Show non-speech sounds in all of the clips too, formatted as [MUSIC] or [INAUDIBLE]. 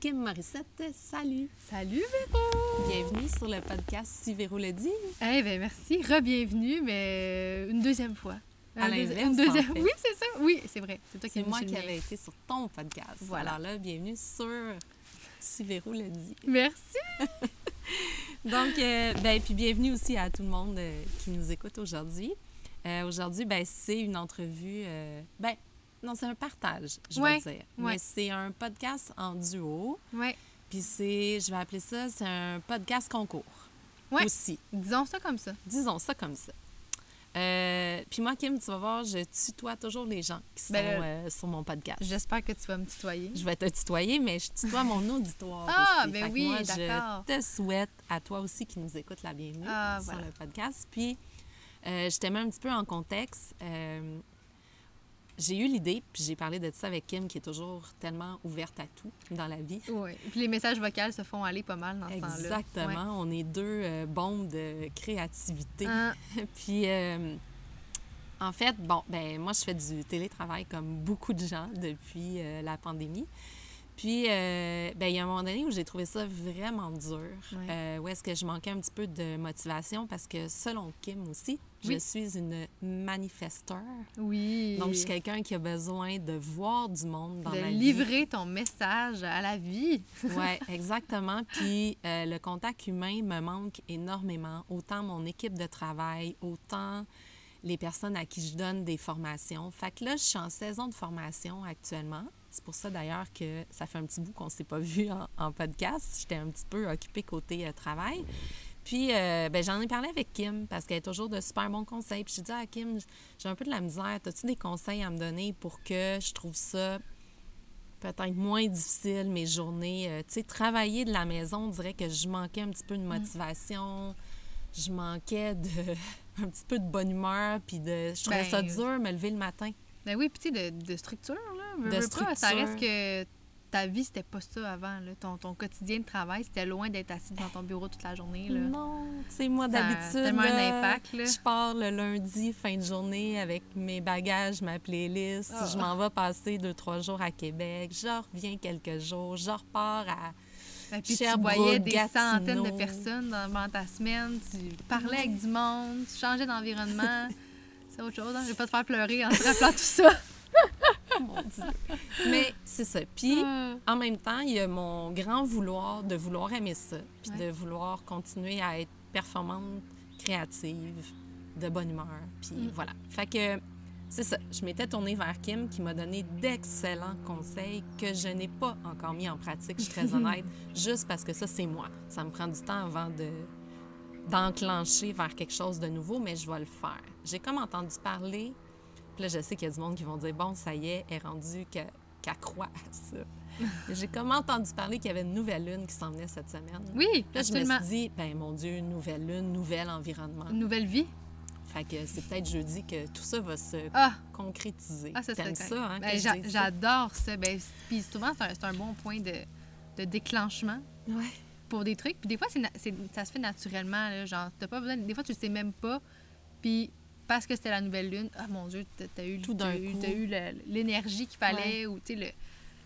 Kim Morissette. Salut! Salut Véro! Bienvenue sur le podcast Si Véro le dit. Eh bien, merci. Re-bienvenue, mais une deuxième fois. À Un l'inverse, deuxi- une deuxième... en fait. Oui, c'est ça. Oui, c'est vrai. C'est toi qui moi qui avais été sur ton podcast. Voilà. Alors là, bienvenue sur Si Véro le dit. Merci. [LAUGHS] Donc, euh, ben, puis bienvenue aussi à tout le monde euh, qui nous écoute aujourd'hui. Euh, aujourd'hui, ben, c'est une entrevue. euh, ben, non, c'est un partage, je Ouais, vais dire. ouais. Mais c'est un podcast en duo. Oui. Puis c'est, je vais appeler ça, c'est un podcast concours. Ouais. Aussi. Disons ça comme ça. Disons ça comme ça. Euh, puis moi, Kim, tu vas voir, je tutoie toujours les gens qui sont Ben euh, sur mon podcast. J'espère que tu vas me tutoyer. Je vais te tutoyer, mais je tutoie mon [LAUGHS] auditoire Ah, aussi. ben Fait oui, d'accord. Je te souhaite à toi aussi qui nous écoute la bienvenue Ah, sur voilà. le podcast. Puis, euh, je te mets un petit peu en contexte. J'ai eu l'idée, puis j'ai parlé de ça avec Kim, qui est toujours tellement ouverte à tout dans la vie. Oui. Puis les messages vocaux se font aller pas mal dans ce temps-là. Exactement. On est deux euh, bombes de créativité. Ah, [LAUGHS] Puis, euh, en fait, bon, ben moi, je fais du télétravail comme beaucoup de gens depuis euh, la pandémie. Puis, euh, ben, il y a un moment donné où j'ai trouvé ça vraiment dur, euh, où est-ce que je manquais un petit peu de motivation parce que, selon Kim aussi, je suis une manifesteur. oui. Donc, je suis quelqu'un qui a besoin de voir du monde dans de ma vie. livrer ton message à la vie. [LAUGHS] Oui, exactement. Puis euh, le contact humain me manque énormément. Autant mon équipe de travail, autant les personnes à qui je donne des formations. Fait que là, je suis en saison de formation actuellement. C'est pour ça d'ailleurs que ça fait un petit bout qu'on ne s'est pas vu en, en podcast. J'étais un petit peu occupée côté euh, travail. Puis, euh, ben, j'en ai parlé avec Kim parce qu'elle a toujours de super bons conseils. Puis, j'ai dit à Kim, j'ai un peu de la misère. As-tu des conseils à me donner pour que je trouve ça peut-être moins difficile, mes journées? Euh, tu sais, travailler de la maison, on dirait que je manquais un petit peu de motivation. Je manquais de [LAUGHS] un petit peu de bonne humeur. Puis, de, je trouvais Ben, ça dur, me lever le matin. Ben oui, puis tu sais, de, de structure, là. Veux, De veux pas, ça structure. reste que ta vie, c'était pas ça avant, là. Ton, ton quotidien de travail, c'était loin d'être assis dans ton bureau toute la journée, là. Non, tu sais, moi, d'habitude, là. je pars le lundi, fin de journée, avec mes bagages, ma playlist. Ah. Je m'en vais passer deux, trois jours à Québec. Je reviens quelques jours. Je repars à... Et puis tu voyais des Gatineau. centaines de personnes dans ta semaine, tu parlais avec du monde, tu changeais d'environnement. [LAUGHS] C'est autre chose, hein? Je vais pas te faire pleurer en te rappelant tout ça. [LAUGHS] Mon Dieu. Mais c'est ça. Puis, Ah. en même temps, il y a mon grand vouloir de vouloir aimer ça, puis Ouais. de vouloir continuer à être performante, créative, de bonne humeur. Puis Mm. voilà. Fait que c'est ça. Je m'étais tournée vers Kim qui m'a donné d'excellents conseils que je n'ai pas encore mis en pratique, je suis très [LAUGHS] honnête, juste parce que ça, c'est moi. Ça me prend du temps avant de d'enclencher vers quelque chose de nouveau, mais je vais le faire. J'ai comme entendu parler, puis là, je sais qu'il y a du monde qui vont dire, bon, ça y est, elle est rendue que- qu'elle croit à ça. [LAUGHS] J'ai comme entendu parler qu'il y avait une nouvelle lune qui s'en venait cette semaine. Oui, Là, je me suis dit, ben mon Dieu, nouvelle lune, nouvel environnement. Une nouvelle vie. Fait que c'est peut-être jeudi que tout ça va se Ah, concrétiser. ah ça T'aimes hein? Ben, ça? J'adore ça. Ben, puis souvent, c'est un, un bon point de, de déclenchement Ouais. pour des trucs. Puis des fois, c'est ça se fait naturellement. Là, genre, t'as pas besoin. Des fois, tu le sais même pas. Puis parce que c'était la nouvelle lune, ah mon Dieu, t'as eu, d'un eu, t'as eu l'énergie qu'il fallait ou tu sais, le,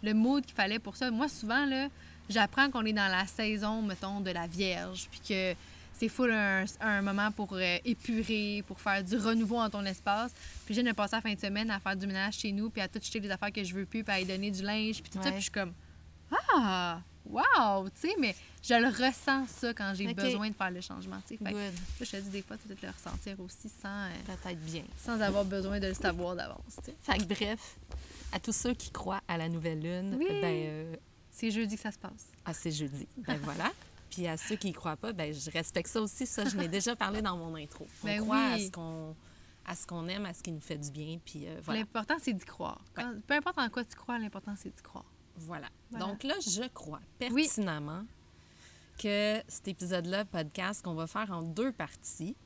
le mood qu'il fallait pour ça. Moi, souvent, là, j'apprends qu'on est dans la saison, mettons, de la Vierge. Puis que c'est full un, un moment pour euh, épurer, pour faire du renouveau dans ton espace. Puis je viens de passer la fin de semaine à faire du ménage chez nous, puis à tout jeter des affaires que je veux plus, puis à y donner du linge, puis tout ça. Ouais. Puis je suis comme, ah, wow, tu sais, mais je le ressens ça quand j'ai besoin de faire le changement. Fait que là, je te dis des fois, tu peux peut-être le ressentir aussi sans, euh, Peut-être bien. sans avoir besoin de le savoir d'avance. Fait que bref, à tous ceux qui croient à la nouvelle lune, Oui. ben, euh, C'est jeudi que ça se passe. ah, c'est jeudi. Ben [LAUGHS] voilà. Puis à ceux qui y croient pas, ben je respecte ça aussi. Ça, je l'ai [LAUGHS] déjà parlé dans mon intro. On Ben croit à oui. ce qu'on à ce qu'on aime, à ce qui nous fait du bien. Puis euh, voilà. L'important, c'est d'y croire. Quand- peu importe en quoi tu crois, l'important, c'est d'y croire. Voilà. Voilà. Donc là, je crois Oui. pertinemment que cet épisode-là, podcast, qu'on va faire en deux parties,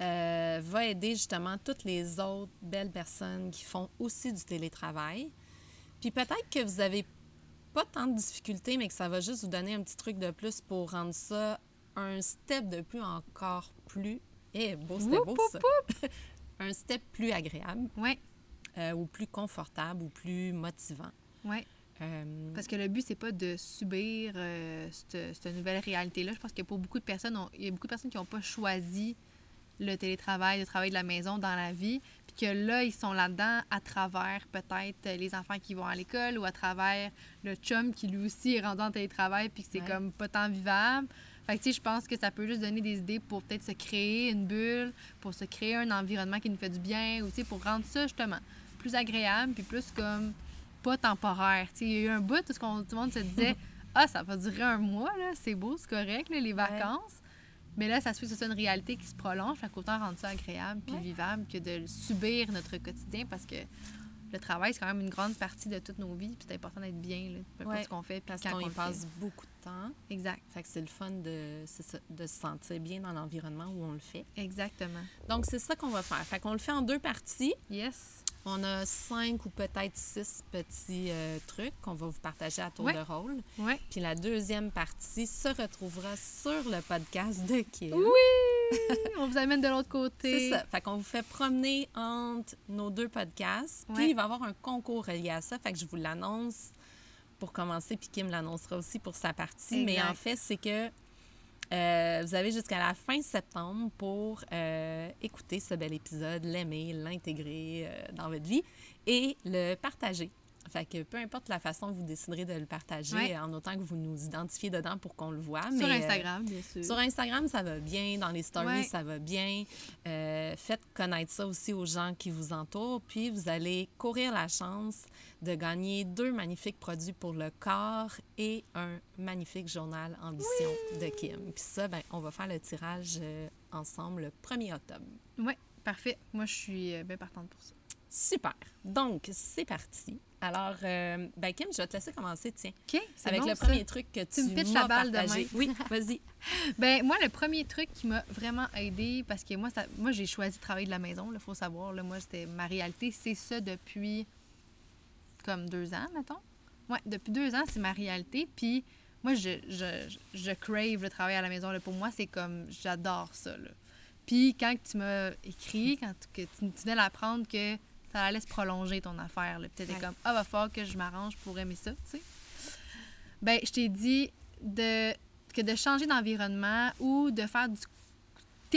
euh, va aider justement toutes les autres belles personnes qui font aussi du télétravail. Puis peut-être que vous avez pas tant de difficultés, mais que ça va juste vous donner un petit truc de plus pour rendre ça un step de plus encore plus. Eh, beau, c'était beau ça. [LAUGHS] un step plus agréable Ouais, euh, ou plus confortable ou plus motivant. ouais. Euh, Parce que le but, c'est pas de subir euh, cette, cette nouvelle réalité-là. Je pense que pour beaucoup de personnes, on- il y a beaucoup de personnes qui n'ont pas choisi le télétravail, le travail de la maison dans la vie, puis que là, ils sont là-dedans à travers peut-être les enfants qui vont à l'école ou à travers le chum qui lui aussi est rendu en télétravail, puis que c'est Ouais. comme pas tant vivable. Fait que, tu sais, je pense que ça peut juste donner des idées pour peut-être se créer une bulle, pour se créer un environnement qui nous fait du bien, ou tu sais, pour rendre ça justement plus agréable, puis plus comme pas temporaire. Il y a eu un bout où tout le monde se disait [LAUGHS] Ah, ça va durer un mois, c'est beau, c'est correct, là, les vacances. Mais là, ça se fait que ce soit une réalité qui se prolonge, fait qu'autant rendre ça agréable puis Ouais. vivable que de le subir notre quotidien parce que le travail, c'est quand même une grande partie de toutes nos vies, puis c'est important d'être bien, là, peu importe Ouais, ce qu'on fait, parce qu'on y passe fait. beaucoup de temps. Exact, Fait que c'est le fun de, c'est ça, de se sentir bien dans l'environnement où on le fait. exactement. Donc, c'est ça qu'on va faire. Fait qu'on le fait en deux parties. Yes. On a cinq ou peut-être six petits euh, trucs qu'on va vous partager à tour Ouais. de rôle. Ouais. Puis la deuxième partie se retrouvera sur le podcast de Kim. Oui! [LAUGHS] on vous amène de l'autre côté. C'est ça. Fait qu'on vous fait promener entre nos deux podcasts. Puis Ouais. il va y avoir un concours relié à ça. Fait que je vous l'annonce pour commencer, puis Kim l'annoncera aussi pour sa partie. Mais en fait, c'est que euh, vous avez jusqu'à la fin septembre pour euh, écouter ce bel épisode, l'aimer, l'intégrer euh, dans votre vie et le partager. Fait que peu importe la façon que vous déciderez de le partager, Ouais. en autant que vous nous identifiez dedans pour qu'on le voit. Sur mais, Instagram, bien sûr. sur Instagram, ça va bien. Dans les stories, Ouais. ça va bien. Faites connaître ça aussi aux gens qui vous entourent. Puis, vous allez courir la chance de gagner deux magnifiques produits pour le corps et un magnifique journal Ambition de Kim. Puis ça, ben, on va faire le tirage euh, ensemble le 1er octobre. Ouais, parfait. Moi, je suis euh, bien partante pour ça. Super. Donc, c'est parti. Alors, euh, ben, Kim, je vais te laisser commencer, tiens, OK, c'est avec bon, le ça. premier truc que tu, me pitches la balle de partagé. main. Oui, [LAUGHS] vas-y. Ben moi, le premier truc qui m'a vraiment aidé, parce que moi, ça, moi j'ai choisi de travailler de la maison, il faut savoir. Là, moi, c'était ma réalité. C'est ça depuis comme deux ans, mettons. Ouais, depuis deux ans, c'est ma réalité. Puis moi, je, je, je, crave le travail à la maison. Là. Pour moi, c'est comme, j'adore ça. Là. Puis quand tu m'as écrit, quand tu- que tu, tu venais d'apprendre que ça allait se prolonger ton affaire, là, puis t'étais Ouais. comme, ah, va falloir que je m'arrange pour aimer ça, tu sais. Ben, je t'ai dit de, que de changer d'environnement ou de faire du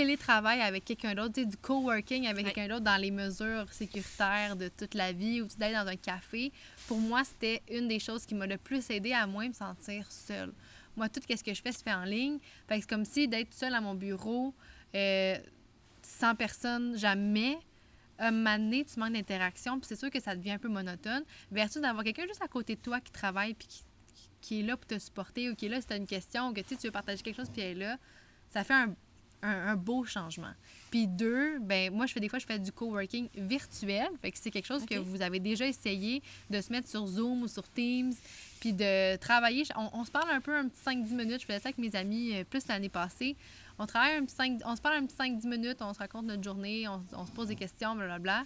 télétravail avec quelqu'un d'autre, du coworking avec Ouais. quelqu'un d'autre dans les mesures sécuritaires de toute la vie ou d'aller dans un café, pour moi, c'était une des choses qui m'a le plus aidé à moins me sentir seule. Moi, tout ce que je fais se fait en ligne. Fait que c'est comme si d'être seule à mon bureau, euh, sans personne, jamais, un moment donné, tu manques d'interaction, puis c'est sûr que ça devient un peu monotone, versus d'avoir quelqu'un juste à côté de toi qui travaille, puis qui, qui est là pour te supporter, ou qui est là si tu as une question, ou que tu veux partager quelque chose, puis elle est là, ça fait un, un- un beau changement. Puis deux, ben moi, je fais des fois, je fais du coworking virtuel, fait que c'est quelque chose que vous avez déjà essayé de se mettre sur Zoom ou sur Teams, puis de travailler. On, on se parle un peu un petit 5-10 minutes, je faisais ça avec mes amis euh, plus l'année passée. On travaille un petit 5, on se parle un petit 5-10 minutes, on se raconte notre journée, on, on se pose des questions, blablabla.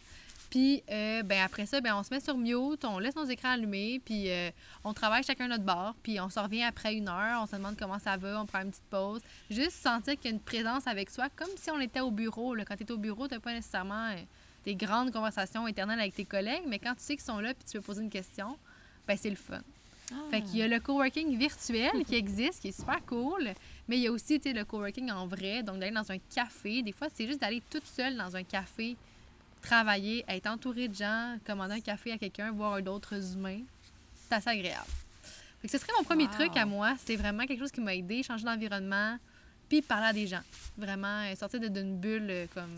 Puis, euh, ben après ça, ben on se met sur mute, on laisse nos écrans allumés, puis euh, on travaille chacun notre bord, puis on se revient après une heure, on se demande comment ça va, on prend une petite pause. Juste sentir qu'il y a une présence avec soi, comme si on était au bureau. Là. Quand tu es au bureau, tu pas nécessairement euh, des grandes conversations éternelles avec tes collègues, mais quand tu sais qu'ils sont là, puis tu veux poser une question, ben c'est le fun. Fait qu'il y a le coworking virtuel qui existe, qui est super cool, mais il y a aussi le coworking en vrai, donc d'aller dans un café. Des fois, c'est juste d'aller toute seule dans un café, travailler, être entouré de gens, commander un café à quelqu'un, voir d'autres humains. C'est assez agréable. Fait que ce serait mon premier Wow. truc à moi. C'est vraiment quelque chose qui m'a aidé, changer d'environnement, puis parler à des gens. Vraiment, euh, sortir de- d'une bulle euh, comme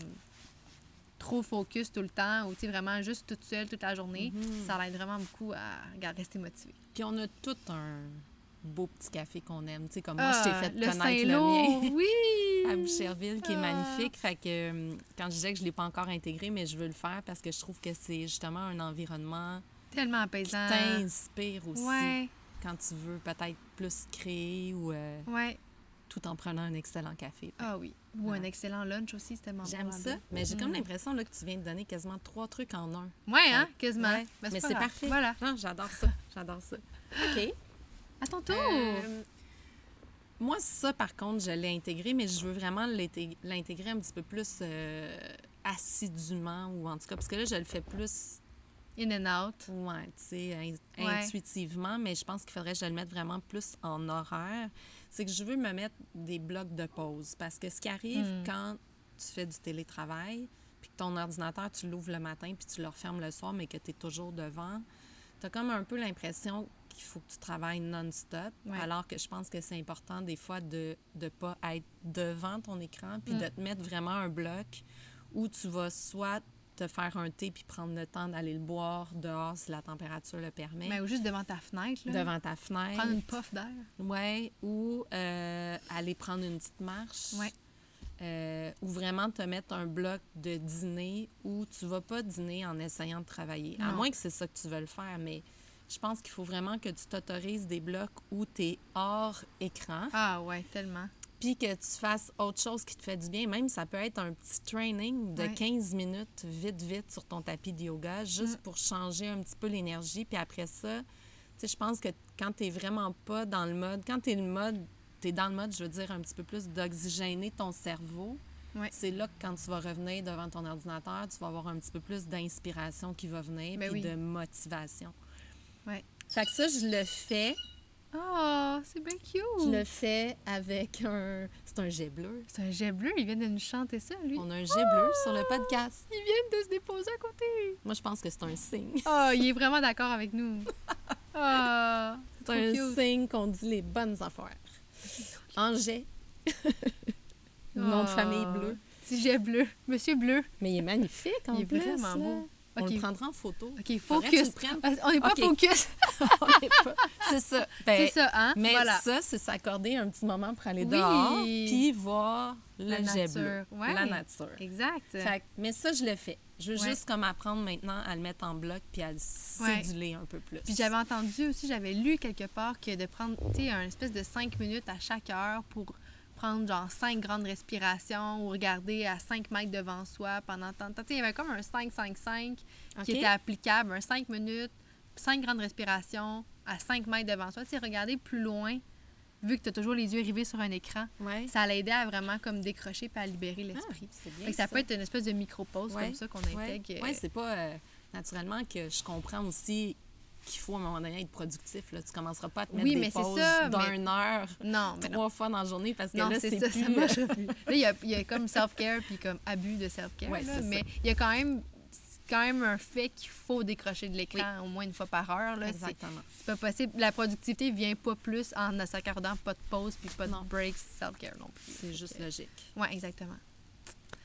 trop focus tout le temps ou vraiment juste toute seule toute la journée. Mhm. Ça l'aide vraiment beaucoup à rester motivé. Puis on a tout un beau petit café qu'on aime. Tu sais, comme moi, je Ah, t'ai fait le connaître le mien [LAUGHS] oui! [LAUGHS] à Boucherville, qui est Ah. magnifique. Fait que euh, quand je disais que je ne l'ai pas encore intégré, mais je veux le faire parce que je trouve que c'est justement un environnement Tellement qui apaisant. t'inspire aussi Ouais, quand tu veux peut-être plus créer ou euh, ouais. tout en prenant un excellent café. Ah oui. Ou un excellent lunch aussi, c'est tellement bon J'aime ça, mais j'ai comme Mm. l'impression là, que tu viens de donner quasiment trois trucs en un. Ouais, hein, quasiment. Ouais, Ben, mais c'est parfait. Voilà. Non, j'adore ça. J'adore ça. [LAUGHS] OK. À ton tour. Euh, moi, ça, par contre, je l'ai intégré, mais je veux vraiment l'intég- l'intégrer un petit peu plus euh, assidûment, ou en tout cas, parce que là, je le fais plus In and out. Ouais, tu sais, in- Ouais. intuitivement, mais je pense qu'il faudrait que je le mette vraiment plus en horaire. C'est que je veux me mettre des blocs de pause. Parce que ce qui arrive Hmm. quand tu fais du télétravail, puis que ton ordinateur, tu l'ouvres le matin, puis tu le refermes le soir, mais que tu es toujours devant, tu as comme un peu l'impression qu'il faut que tu travailles non-stop. Ouais. Alors que je pense que c'est important des fois de ne pas être devant ton écran, puis Mm. de te mettre vraiment un bloc où tu vas soit te faire un thé puis prendre le temps d'aller le boire dehors si la température le permet, Mais ou juste devant ta fenêtre, là. devant ta fenêtre. Prendre une puff d'air. Ouais, ou euh, aller prendre une petite marche. Ouais. Euh, ou vraiment te mettre un bloc de dîner où tu vas pas dîner en essayant de travailler. À moins que c'est ça que tu veux le faire, mais je pense qu'il faut vraiment que tu t'autorises des blocs où tu es hors écran, Ah ouais, tellement. puis que tu fasses autre chose qui te fait du bien. Même ça peut être un petit training de Ouais. 15 minutes, vite, vite, sur ton tapis de yoga, juste Mm. pour changer un petit peu l'énergie. Puis après ça, tu sais, je pense que quand tu vraiment pas dans le mode, quand tu es le mode, tu es dans le mode, je veux dire, un petit peu plus d'oxygéner ton cerveau, Ouais. c'est là que quand tu vas revenir devant ton ordinateur, tu vas avoir un petit peu plus d'inspiration qui va venir, Ben puis oui. de motivation. Ouais. Fait que ça, je le fais. Oh, c'est bien Je cute. le fais avec un... C'est un jet bleu. C'est un jet bleu, il vient de nous chanter ça, lui. On a un jet bleu sur le podcast. Il vient de se déposer à côté. Moi, je pense que c'est un signe. Oh, il est vraiment d'accord avec nous. [LAUGHS] Ah, C'est un cute. signe qu'on dit les bonnes affaires. Angers. [LAUGHS] Nom de famille bleu. Petit jet bleu. Monsieur bleu. Mais il est magnifique en Il est plus. vraiment là. beau. On le prendra en photo. OK, focus. [LAUGHS] On n'est pas focus. C'est ça. Ben, C'est ça, hein? Mais voilà. ça, c'est s'accorder un petit moment pour aller Oui. dehors puis voir le La jet bleu. nature. Ouais. La nature. Exact. Fait mais ça, je le fais. Je veux Ouais. juste comme apprendre maintenant à le mettre en bloc puis à le Ouais. céduler un peu plus. Puis j'avais entendu aussi, j'avais lu quelque part que de prendre, tu sais, un espèce de 5 minutes à chaque heure pour prendre genre 5 grandes respirations ou regarder à 5 mètres devant soi pendant tant de temps. Il y avait comme un 5-5-5 OK? qui était applicable, un 5 minutes, 5 grandes respirations à 5 mètres devant soi. Tu regarder plus loin, vu que tu as toujours les yeux rivés sur un écran, Ouais. ça l'aidait à vraiment comme décrocher puis à libérer Ah, l'esprit. Fait que ça, peut être une espèce de micro-pause Ouais. comme ça qu'on Oui, intègre. euh, c'est pas euh, naturellement que je comprends aussi qu'il faut à un moment donné être productif. Là. Tu commenceras pas à te mettre Oui, des mais pauses d'une heure, Non, mais non. trois fois dans la journée parce que Non, là, c'est ça, plus... ça marchera plus. Là, il y a, il y a comme self-care puis comme abus de self-care. Ouais, mais ça. il y a quand même, quand même un fait qu'il faut décrocher de l'écran au moins une fois par heure. Là. Exactement. c'est pas possible. La productivité vient pas plus en ne s'accordant pas de pause puis pas Non. de breaks self-care non plus. C'est juste logique. Ouais, exactement.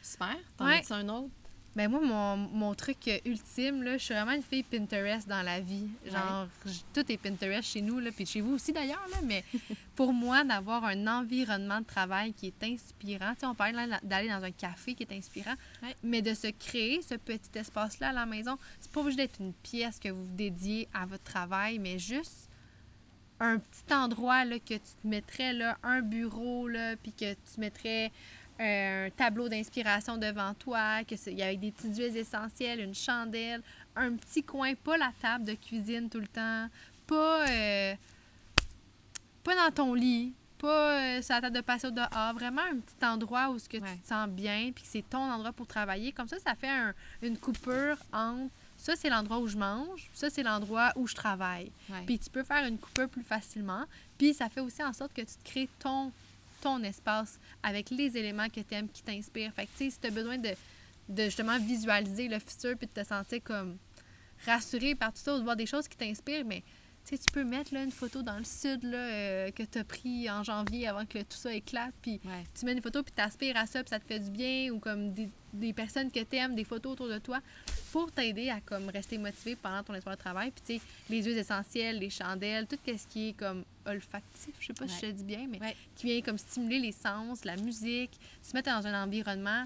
Super. T'en Ouais. as-tu un autre? Ben moi, mon, mon truc ultime, là, je suis vraiment une fille Pinterest dans la vie. Genre, tout est Pinterest chez nous, là, puis chez vous aussi d'ailleurs, là, mais [LAUGHS] pour moi, d'avoir un environnement de travail qui est inspirant, tu sais, on là, d'aller dans un café qui est inspirant, Ouais. mais de se créer ce petit espace-là à la maison, c'est pas obligé d'être une pièce que vous dédiez à votre travail, mais juste un petit endroit là, que tu te mettrais là, un bureau, là, puis que tu mettrais un tableau d'inspiration devant toi, que c'est- il y avait des petites huiles essentielles, une chandelle, un petit coin, pas la table de cuisine tout le temps, pas, euh, pas dans ton lit, pas euh, sur la table de patio dehors, vraiment un petit endroit où ce que Ouais. tu te sens bien, puis que c'est ton endroit pour travailler. Comme ça, ça fait un- une coupure entre ça, c'est l'endroit où je mange, ça, c'est l'endroit où je travaille. Ouais. Puis tu peux faire une coupure plus facilement. Puis ça fait aussi en sorte que tu te crées ton, ton espace avec les éléments que tu aimes, qui t'inspirent. Fait que, tu sais, si tu as besoin de, de justement visualiser le futur puis de te sentir comme rassuré par tout ça ou de voir des choses qui t'inspirent, mais tu sais, tu peux mettre là, une photo dans le sud là, euh, que tu as pris en janvier avant que le- tout ça éclate. Puis Ouais. tu mets une photo puis t'aspires à ça puis ça te fait du bien ou comme des, des personnes que t'aimes, des photos autour de toi pour t'aider à comme rester motivé pendant ton espoir de travail. Puis tu sais, les huiles essentielles, les chandelles, tout ce qui est comme olfactif, je sais pas si je le dis bien, mais Ouais. qui vient comme stimuler les sens, la musique, se mettre dans un environnement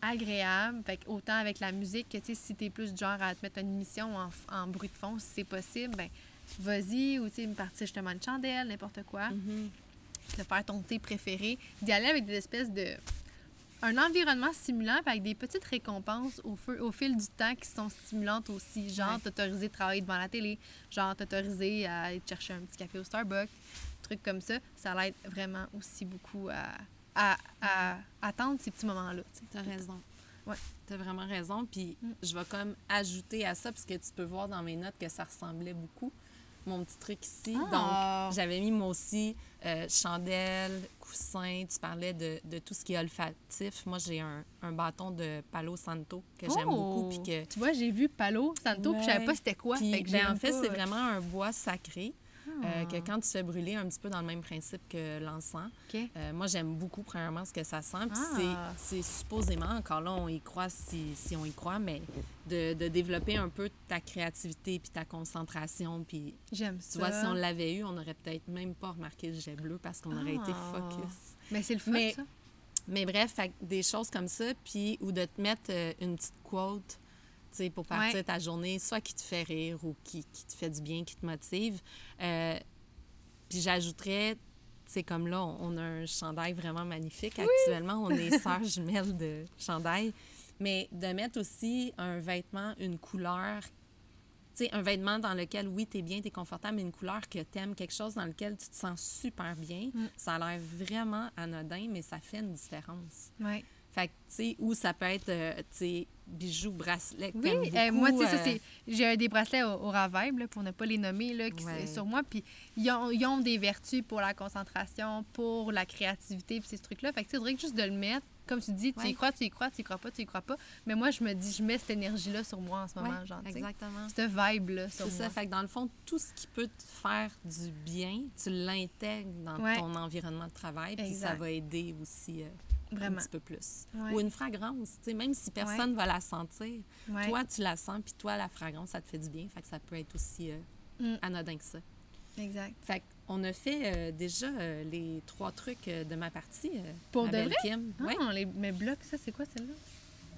agréable, fait autant avec la musique que tu si t'es plus du genre à te mettre une émission en, en bruit de fond si c'est possible, ben vas-y ou tu sais me partir justement une chandelle, n'importe quoi Mhm. de faire ton thé préféré, d'y aller avec des espèces de. un environnement stimulant, avec des petites récompenses au, feu, au fil du temps qui sont stimulantes aussi. Genre, Ouais. t'autoriser de travailler devant la télé, genre, t'autoriser à aller chercher un petit café au Starbucks, trucs comme ça. Ça l'aide vraiment aussi beaucoup à, à, à attendre ces petits moments-là. T'as raison. Ouais. Tu as vraiment raison. Puis Mm. je vais comme ajouter à ça, parce que tu peux voir dans mes notes que ça ressemblait beaucoup. Mon petit truc ici. Ah. Donc, j'avais mis moi aussi euh, chandelle, coussin. Tu parlais de, de tout ce qui est olfactif. Moi, j'ai un, un bâton de Palo Santo que j'aime beaucoup. Puis que Tu vois, j'ai vu Palo Santo, puis je savais pas c'était quoi. fait que ben, en fait, c'est vraiment un bois sacré euh, que Ah. quand tu fais brûler, un petit peu dans le même principe que l'encens. Euh, moi, j'aime beaucoup, premièrement, ce que ça sent. Puis Ah. c'est- supposément, encore là, on y croit si, si on y croit, mais de, de développer un peu ta créativité puis ta concentration. Puis, J'aime tu ça. vois, si on l'avait eu, on n'aurait peut-être même pas remarqué le jet bleu parce qu'on aurait été Ah. focus. Mais c'est le fun, Mais- ça. Mais bref, fait que des choses comme ça, puis ou de te mettre euh, une petite quote, tu pour partir Ouais. ta journée, soit qui te fait rire ou qui, qui te fait du bien, qui te motive. Euh, puis j'ajouterais, sais, comme là, on, a un chandail vraiment magnifique actuellement. On est [LAUGHS] sœurs jumelles de chandail. Mais de mettre aussi un vêtement, une couleur, tu sais, un vêtement dans lequel, oui, tu es bien, tu es confortable, mais une couleur que tu aimes, quelque chose dans lequel tu te sens super bien. Mm. Ça a l'air vraiment anodin, mais ça fait une différence. Ouais. Fait que, tu sais, ou ça peut être, euh, tu sais, bijoux, bracelets. que Oui, euh, moi, tu sais, ça, euh, c'est. J'ai des bracelets au, au là, pour ne pas les nommer, là, qui, Ouais. sur moi. Puis, ils ont, ils ont des vertus pour la concentration, pour la créativité, puis ces trucs-là. Fait que, tu sais, juste de le mettre. Comme tu dis, tu Ouais. y crois, tu y crois, tu y crois pas, tu y crois pas. Mais moi, je me dis, je mets cette énergie-là sur moi en ce moment, ouais, genre. Exactement. Cette vibe-là sur C'est moi. ça. Fait que dans le fond, tout ce qui peut te faire du bien, tu l'intègres dans Ouais. ton environnement de travail, puis ça va aider aussi euh, un petit peu plus. Ouais. Ou une fragrance, tu sais, même si personne va la sentir, Ouais. toi, tu la sens, puis toi, la fragrance, ça te fait du bien. Fait que ça peut être aussi euh, Mm. anodin que ça. Exact. Fait qu'on a fait euh, déjà euh, les trois trucs de ma partie. Pour ma de vrai? Kim. Ah, les, mes blocs, ça, c'est quoi celle-là?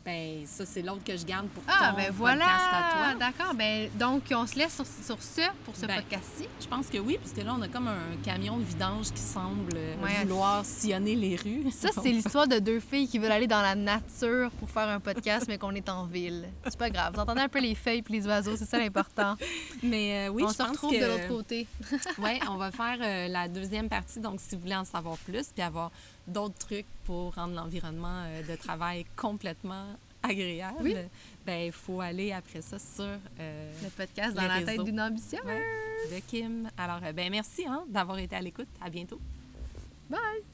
Ben, ça, c'est l'autre que je garde pour Ah, ton ben podcast voilà! à toi. D'accord. Ben, donc, on se laisse sur, sur ça pour ce Ben, podcast-ci. Je pense que oui, parce que là, on a comme un camion de vidange qui semble euh, Ouais. vouloir sillonner les rues. Ça, c'est [LAUGHS] l'histoire de deux filles qui veulent aller dans la nature pour faire un podcast, mais qu'on est en ville. C'est pas grave. Vous entendez un peu les feuilles puis les oiseaux, c'est ça l'important. Mais euh, oui, on je se pense retrouve que... de l'autre côté. ouais, on va faire euh, la deuxième partie. Donc, si vous voulez en savoir plus, puis avoir d'autres trucs pour rendre l'environnement euh, de travail complètement agréable, Oui. ben il faut aller après ça sur euh, Le podcast dans la tête d'une ambition. ouais, de Kim. Alors, euh, ben merci hein, d'avoir été à l'écoute. À bientôt. Bye!